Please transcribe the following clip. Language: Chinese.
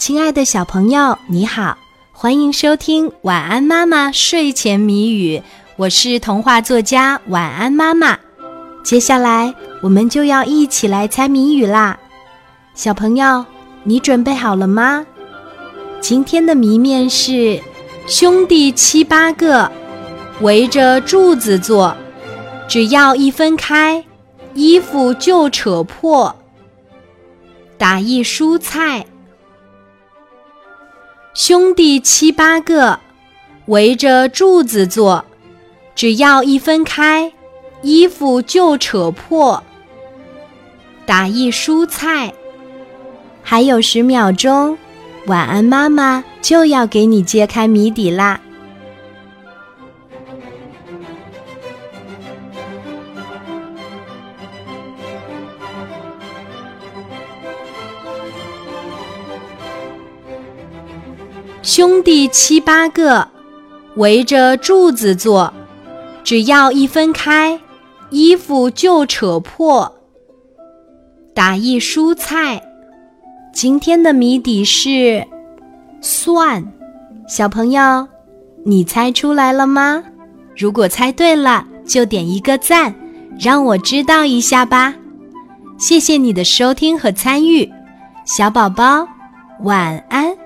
亲爱的小朋友，你好，欢迎收听《晚安妈妈睡前谜语》，我是童话作家晚安妈妈。接下来我们就要一起来猜谜语啦，小朋友，你准备好了吗？今天的谜面是：兄弟七八个，围着柱子坐，只要一分开，衣服就扯破。打一蔬菜。兄弟七八个，围着柱子坐，只要一分开，衣服就扯破。打一蔬菜，还有十秒钟，晚安妈妈就要给你揭开谜底啦。兄弟七八个，围着柱子坐，只要一分开，衣服就扯破。打一蔬菜，今天的谜底是蒜。小朋友，你猜出来了吗？如果猜对了，就点一个赞，让我知道一下吧。谢谢你的收听和参与，小宝宝，晚安。